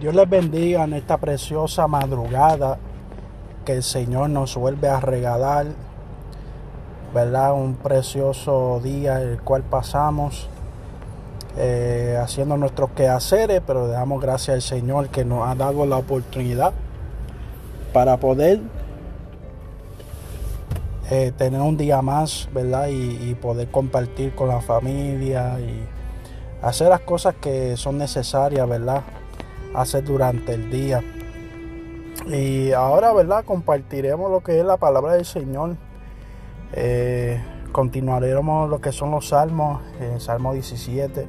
Dios les bendiga en esta preciosa madrugada que el Señor nos vuelve a regalar, ¿verdad? Un precioso día el cual pasamos eh, haciendo nuestros quehaceres, pero le damos gracias al Señor que nos ha dado la oportunidad para poder eh, tener un día más, ¿verdad? Y, y poder compartir con la familia y hacer las cosas que son necesarias, ¿verdad? Hacer durante el día. Y ahora, ¿verdad? Compartiremos lo que es la palabra del Señor. Eh, continuaremos lo que son los salmos, en Salmo 17.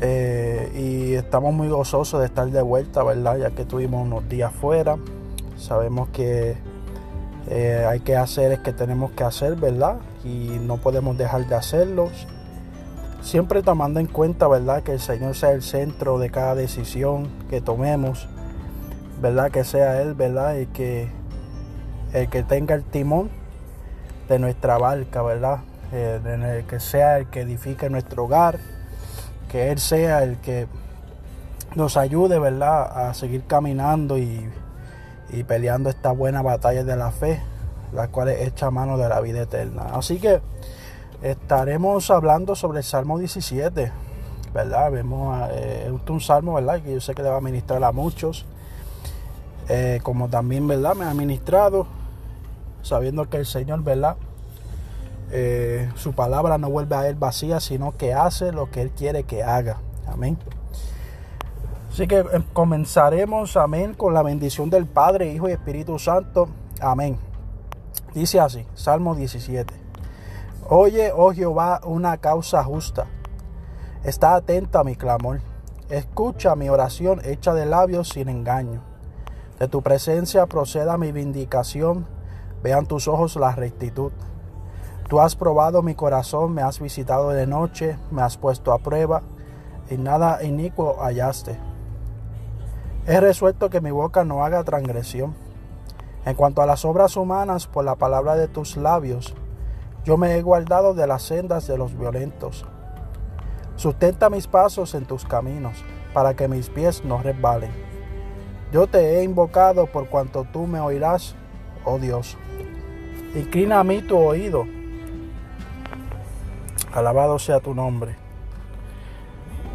Eh, y estamos muy gozosos de estar de vuelta, ¿verdad? Ya que tuvimos unos días fuera. Sabemos que eh, hay que hacer es que tenemos que hacer, ¿verdad? Y no podemos dejar de hacerlos. Siempre tomando en cuenta, ¿verdad? Que el Señor sea el centro de cada decisión que tomemos, ¿verdad? Que sea Él, ¿verdad? Y que el que tenga el timón de nuestra barca, ¿verdad? Eh, que sea el que edifique nuestro hogar, que Él sea el que nos ayude, ¿verdad? A seguir caminando y, y peleando esta buena batalla de la fe, la cual es hecha mano de la vida eterna. Así que estaremos hablando sobre el Salmo 17, ¿verdad? Vemos, eh, un salmo, ¿verdad? Que yo sé que le va a ministrar a muchos, eh, como también, ¿verdad? Me ha ministrado, sabiendo que el Señor, ¿verdad? Eh, su palabra no vuelve a él vacía, sino que hace lo que Él quiere que haga. Amén. Así que comenzaremos, amén, con la bendición del Padre, Hijo y Espíritu Santo. Amén. Dice así, Salmo 17. Oye, oh Jehová, una causa justa. Está atento a mi clamor. Escucha mi oración hecha de labios sin engaño. De tu presencia proceda mi vindicación. Vean tus ojos la rectitud. Tú has probado mi corazón, me has visitado de noche, me has puesto a prueba, y nada inicuo hallaste. He resuelto que mi boca no haga transgresión. En cuanto a las obras humanas, por la palabra de tus labios, yo me he guardado de las sendas de los violentos. Sustenta mis pasos en tus caminos, para que mis pies no resbalen. Yo te he invocado por cuanto tú me oirás, oh Dios. Inclina a mí tu oído. Alabado sea tu nombre.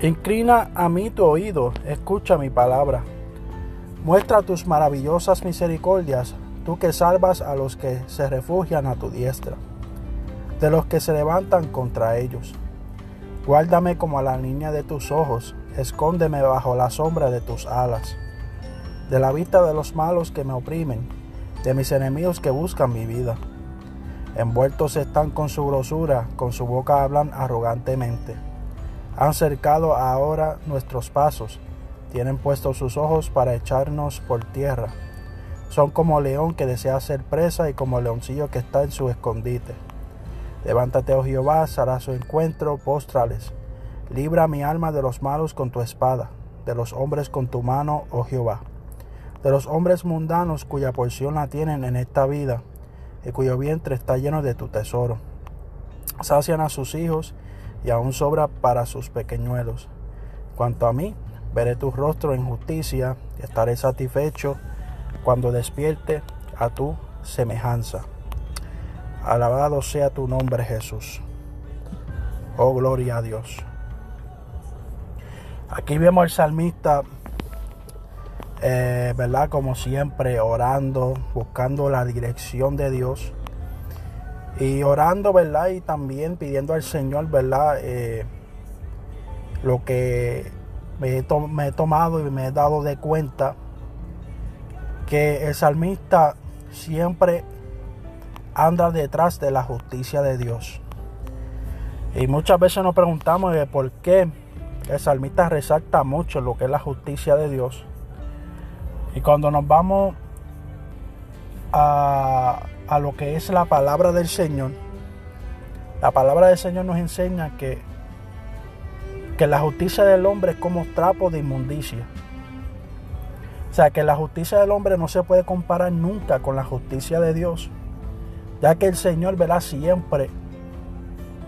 Inclina a mí tu oído, escucha mi palabra. Muestra tus maravillosas misericordias, tú que salvas a los que se refugian a tu diestra de los que se levantan contra ellos. Guárdame como a la niña de tus ojos, escóndeme bajo la sombra de tus alas, de la vista de los malos que me oprimen, de mis enemigos que buscan mi vida. Envueltos están con su grosura, con su boca hablan arrogantemente. Han cercado ahora nuestros pasos, tienen puestos sus ojos para echarnos por tierra. Son como león que desea ser presa y como leoncillo que está en su escondite. Levántate, oh Jehová, hará su encuentro, póstrales. Libra mi alma de los malos con tu espada, de los hombres con tu mano, oh Jehová. De los hombres mundanos cuya porción la tienen en esta vida, y cuyo vientre está lleno de tu tesoro. Sacian a sus hijos, y aún sobra para sus pequeñuelos. Cuanto a mí, veré tu rostro en justicia, y estaré satisfecho cuando despierte a tu semejanza. Alabado sea tu nombre Jesús. Oh, gloria a Dios. Aquí vemos al salmista, eh, ¿verdad? Como siempre, orando, buscando la dirección de Dios. Y orando, ¿verdad? Y también pidiendo al Señor, ¿verdad? Eh, lo que me he tomado y me he dado de cuenta, que el salmista siempre anda detrás de la justicia de Dios. Y muchas veces nos preguntamos por qué el salmista resalta mucho lo que es la justicia de Dios. Y cuando nos vamos a, a lo que es la palabra del Señor, la palabra del Señor nos enseña que, que la justicia del hombre es como trapo de inmundicia. O sea, que la justicia del hombre no se puede comparar nunca con la justicia de Dios ya que el Señor verá siempre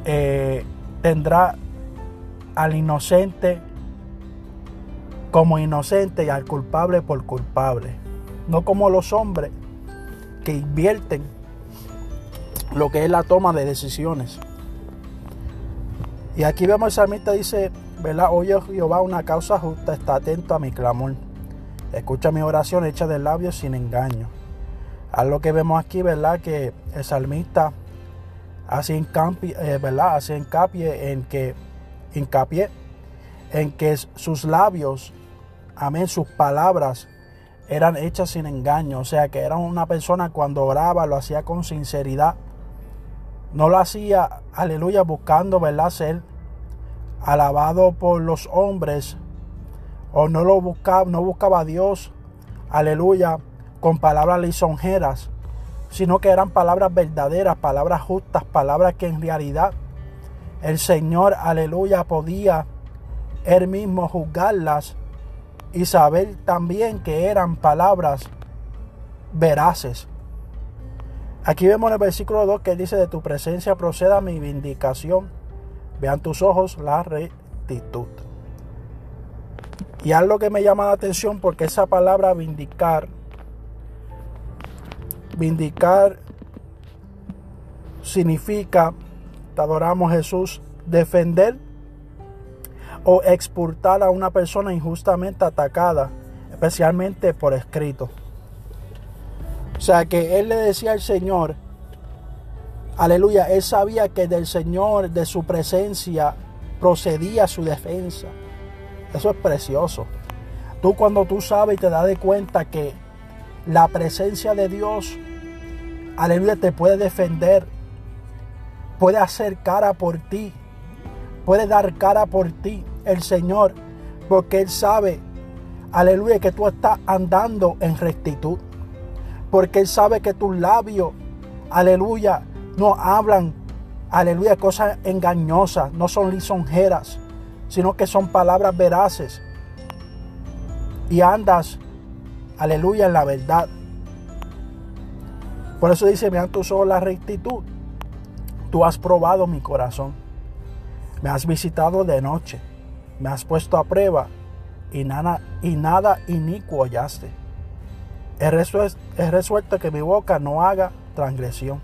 eh, tendrá al inocente como inocente y al culpable por culpable. No como los hombres que invierten lo que es la toma de decisiones. Y aquí vemos el salmista dice, ¿verdad? Oye Jehová una causa justa, está atento a mi clamor. Escucha mi oración hecha de labios sin engaño. A lo que vemos aquí, ¿verdad? Que el salmista hace hincapié, eh, ¿verdad? Hace en que, en que sus labios, amén, sus palabras eran hechas sin engaño. O sea, que era una persona cuando oraba, lo hacía con sinceridad. No lo hacía, aleluya, buscando, ¿verdad? Ser alabado por los hombres. O no lo buscaba, no buscaba a Dios, aleluya, con palabras lisonjeras, sino que eran palabras verdaderas, palabras justas, palabras que en realidad el Señor, aleluya, podía él mismo juzgarlas y saber también que eran palabras veraces. Aquí vemos en el versículo 2 que dice, de tu presencia proceda mi vindicación, vean tus ojos la rectitud. Y algo que me llama la atención porque esa palabra vindicar Vindicar significa, te adoramos Jesús, defender o expulsar a una persona injustamente atacada, especialmente por escrito. O sea que él le decía al Señor, aleluya, él sabía que del Señor, de su presencia, procedía su defensa. Eso es precioso. Tú cuando tú sabes y te das de cuenta que la presencia de Dios, aleluya, te puede defender, puede hacer cara por ti, puede dar cara por ti el Señor, porque Él sabe, aleluya, que tú estás andando en rectitud, porque Él sabe que tus labios, aleluya, no hablan, aleluya, cosas engañosas, no son lisonjeras, sino que son palabras veraces. Y andas aleluya, en la verdad. Por eso dice, me han tus ojos la rectitud. Tú has probado mi corazón. Me has visitado de noche. Me has puesto a prueba y nada, y nada inicuo hallaste. He resuelto, he resuelto que mi boca no haga transgresión.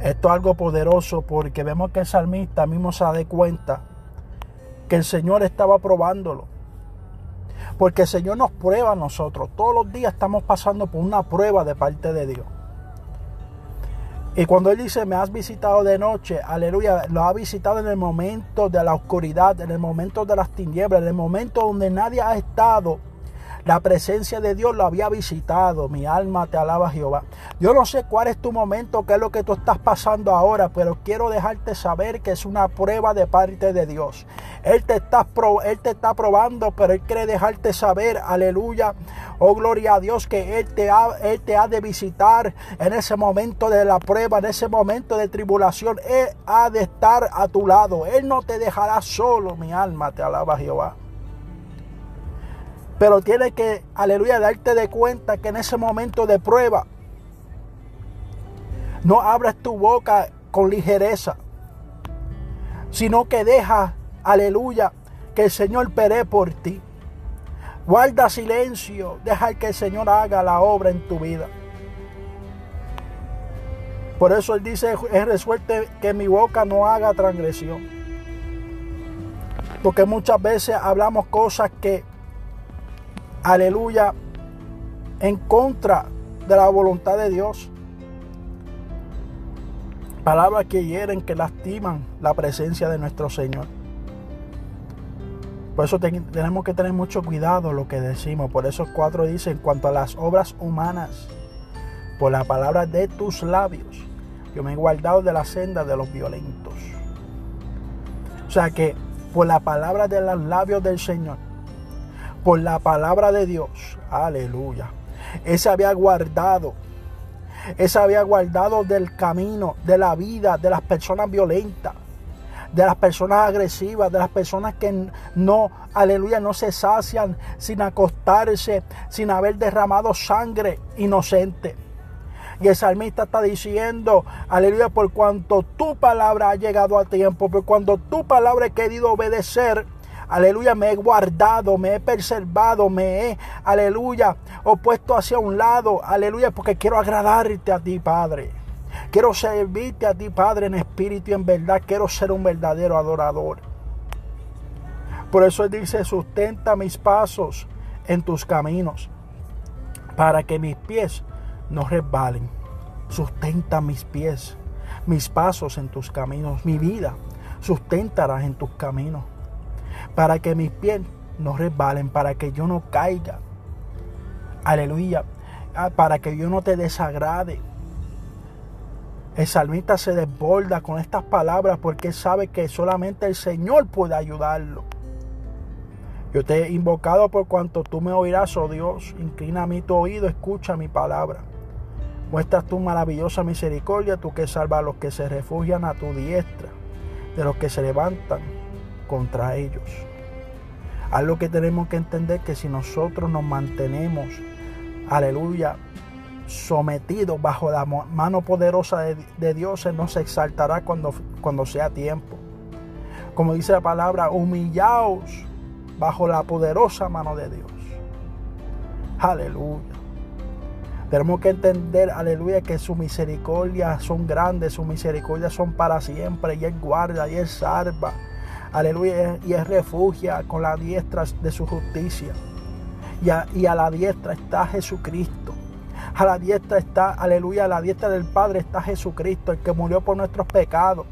Esto es algo poderoso porque vemos que el salmista mismo se da cuenta que el Señor estaba probándolo. Porque el Señor nos prueba a nosotros. Todos los días estamos pasando por una prueba de parte de Dios. Y cuando Él dice, me has visitado de noche, aleluya, lo ha visitado en el momento de la oscuridad, en el momento de las tinieblas, en el momento donde nadie ha estado la presencia de Dios lo había visitado. Mi alma te alaba Jehová. Yo no sé cuál es tu momento, qué es lo que tú estás pasando ahora, pero quiero dejarte saber que es una prueba de parte de Dios. Él te está, probando, pero Él quiere dejarte saber, aleluya, oh gloria a Dios, que él te ha de visitar en ese momento de la prueba, en ese momento de tribulación. Él ha de estar a tu lado. Él no te dejará solo, mi alma te alaba Jehová. Pero tienes que, aleluya, darte de cuenta que en ese momento de prueba no abras tu boca con ligereza, sino que deja, aleluya, que el Señor pere por ti. Guarda silencio, deja que el Señor haga la obra en tu vida. Por eso Él dice, es resuelto que mi boca no haga transgresión. Porque muchas veces hablamos cosas que aleluya, en contra de la voluntad de Dios. Palabras que hieren, que lastiman la presencia de nuestro Señor. Por eso tenemos que tener mucho cuidado lo que decimos. Por eso cuatro dice, en cuanto a las obras humanas, por la palabra de tus labios, yo me he guardado de la senda de los violentos. O sea que por la palabra de los labios del Señor, por la palabra de Dios. Aleluya. Ese había guardado. Ese había guardado del camino, de la vida, de las personas violentas, de las personas agresivas, de las personas que no, aleluya, no se sacian sin acostarse, sin haber derramado sangre inocente. Y el salmista está diciendo, aleluya, por cuanto tu palabra ha llegado a tiempo, por cuando tu palabra he querido obedecer, aleluya, me he guardado, me he preservado, me he, aleluya, opuesto hacia un lado, aleluya, porque quiero agradarte a ti, Padre. Quiero servirte a ti, Padre, en espíritu y en verdad. Quiero ser un verdadero adorador. Por eso Él dice, sustenta mis pasos en tus caminos, para que mis pies no resbalen. Sustenta mis pies, mis pasos en tus caminos, mi vida. Susténtalas en tus caminos, para que mis pies no resbalen, para que yo no caiga. Aleluya. Ah, para que yo no te desagrade el salmista se desborda con estas palabras porque sabe que solamente el Señor puede ayudarlo. Yo te he invocado por cuanto tú me oirás, oh Dios. Inclina a mí tu oído, escucha mi palabra. Muestras tu maravillosa misericordia, tú que salvas a los que se refugian a tu diestra, de los que se levantan contra ellos. Algo que tenemos que entender que si nosotros nos mantenemos, aleluya, sometido bajo la mano poderosa de, Dios, Él nos exaltará cuando, cuando sea tiempo. Como dice la palabra, humillaos bajo la poderosa mano de Dios. Aleluya. Tenemos que entender, aleluya, que su misericordia son grandes, su misericordia son para siempre, y Él guarda, y Él salva. Aleluya, y Él refugia con la diestra de su justicia. Y y a la diestra está Jesucristo. A la diestra está, aleluya, a la diestra del Padre está Jesucristo, el que murió por nuestros pecados.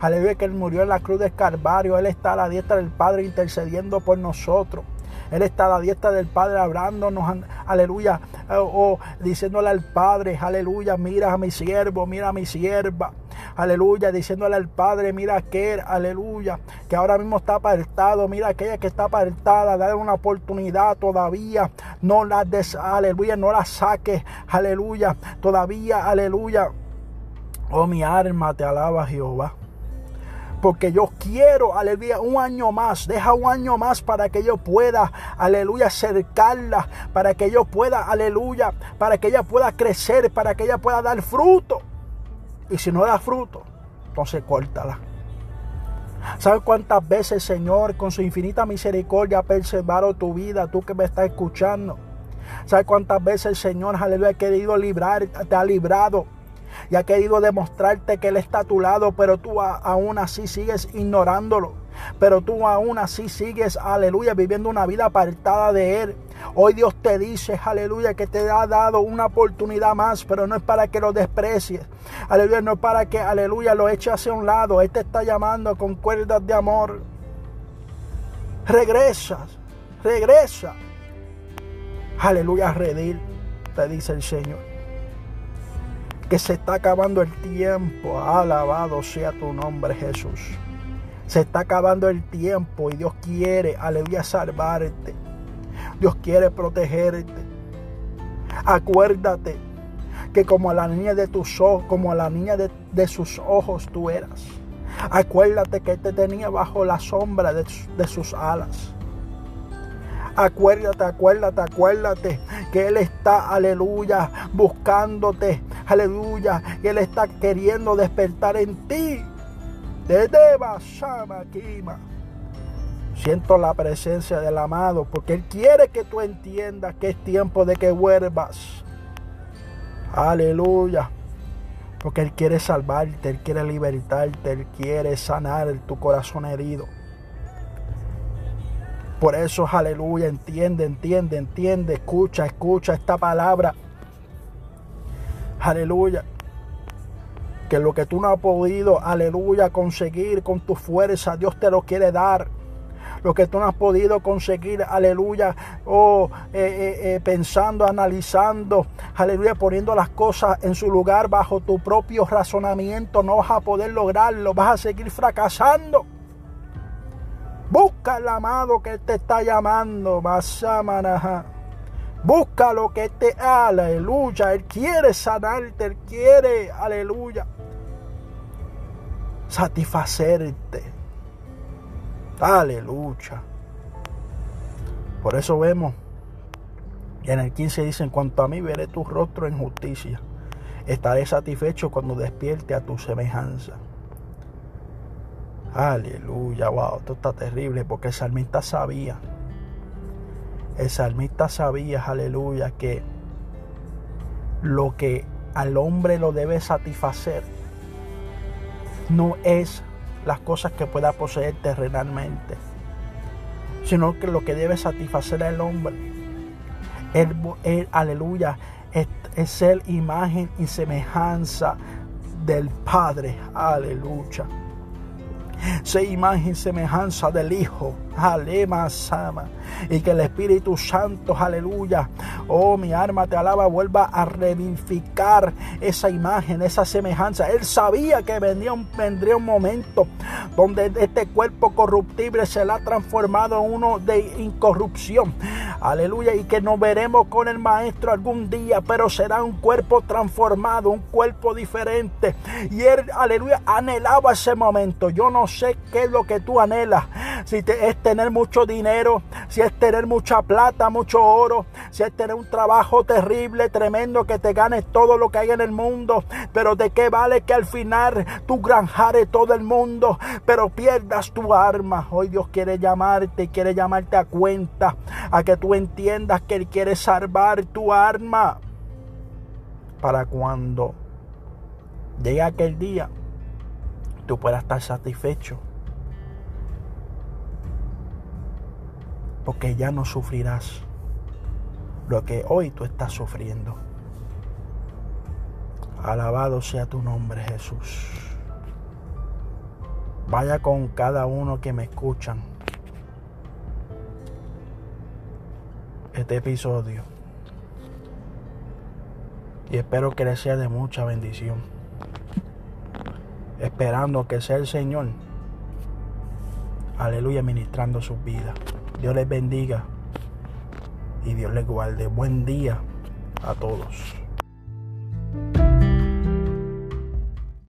Aleluya, que Él murió en la cruz del Calvario. Él está a la diestra del Padre intercediendo por nosotros. Él está a la diestra del Padre hablándonos, aleluya, o, diciéndole al Padre, aleluya, mira a mi siervo, mira a mi sierva, aleluya, diciéndole al Padre, mira aquel, aleluya, que ahora mismo está apartado, mira aquella que está apartada, dale una oportunidad todavía, no la des, aleluya, no la saques, aleluya, todavía, aleluya. Oh, mi alma te alaba, Jehová porque yo quiero, aleluya, un año más, deja un año más para que yo pueda, aleluya, acercarla, para que yo pueda, aleluya, para que ella pueda crecer, para que ella pueda dar fruto. Y si no da fruto, entonces córtala. ¿Sabes cuántas veces, Señor, con su infinita misericordia ha preservado tu vida, tú que me estás escuchando? ¿Sabes cuántas veces el Señor, aleluya, ha querido librar, te ha librado? y ha querido demostrarte que Él está a tu lado, pero tú aún así sigues ignorándolo. Pero tú aún así sigues, aleluya, viviendo una vida apartada de Él. Hoy Dios te dice, aleluya, que te ha dado una oportunidad más, pero no es para que lo desprecies. Aleluya, no es para que, aleluya, lo eches hacia un lado. Él te está llamando con cuerdas de amor. Regresas, regresa. Aleluya, redir, te dice el Señor que se está acabando el tiempo. Alabado sea tu nombre, Jesús. Se está acabando el tiempo y Dios quiere, aleluya, salvarte. Dios quiere protegerte. Acuérdate que como a la niña de tus ojos, como la niña de, sus ojos tú eras. Acuérdate que te tenía bajo la sombra de, de sus alas. Acuérdate, acuérdate, acuérdate que Él está, aleluya, buscándote, aleluya, y Él está queriendo despertar en ti. Desde Kima. Siento la presencia del amado porque Él quiere que tú entiendas que es tiempo de que vuelvas. Aleluya. Porque Él quiere salvarte, Él quiere libertarte, Él quiere sanar tu corazón herido. Por eso, aleluya, entiende, entiende, entiende, escucha, escucha esta palabra. Aleluya. Que lo que tú no has podido, aleluya, conseguir con tu fuerza, Dios te lo quiere dar. Lo que tú no has podido conseguir, aleluya, o eh, eh, eh, pensando, analizando, aleluya, poniendo las cosas en su lugar bajo tu propio razonamiento, no vas a poder lograrlo, vas a seguir fracasando. Busca el amado que te está llamando. Busca lo que te aleluya. Él quiere sanarte. Él quiere, aleluya, satisfacerte. Aleluya. Por eso vemos. En el 15 dice, en cuanto a mí veré tu rostro en justicia. Estaré satisfecho cuando despierte a tu semejanza. Aleluya, wow, esto está terrible porque el salmista sabía. El salmista sabía, aleluya, que lo que al hombre lo debe satisfacer no es las cosas que pueda poseer terrenalmente, sino que lo que debe satisfacer al hombre, aleluya, es, es ser imagen y semejanza del Padre, aleluya. Sé imagen semejanza del Hijo. Alema Sama. Y que el Espíritu Santo, aleluya. Oh, mi alma te alaba, vuelva a revivificar esa imagen, esa semejanza. Él sabía que vendría un, vendría un momento donde este cuerpo corruptible será transformado en uno de incorrupción. Aleluya. Y que nos veremos con el Maestro algún día, pero será un cuerpo transformado, un cuerpo diferente. Y él, aleluya, anhelaba ese momento. Yo no sé qué es lo que tú anhelas. Si es tener mucho dinero, si es tener mucha plata, mucho oro, si es tener un trabajo terrible, tremendo, que te ganes todo lo que hay en el mundo. Pero de qué vale que al final tú granjares todo el mundo, pero pierdas tu arma. Hoy Dios quiere llamarte quiere llamarte a cuenta, a que tú entiendas que Él quiere salvar tu arma. Para cuando llegue aquel día, tú puedas estar satisfecho. Porque ya no sufrirás lo que hoy tú estás sufriendo. Alabado sea tu nombre, Jesús. Vaya con cada uno que me escuchan. Este episodio. Y espero que les sea de mucha bendición esperando que sea el Señor, aleluya, ministrando sus vidas. Dios les bendiga y Dios les guarde. Buen día a todos.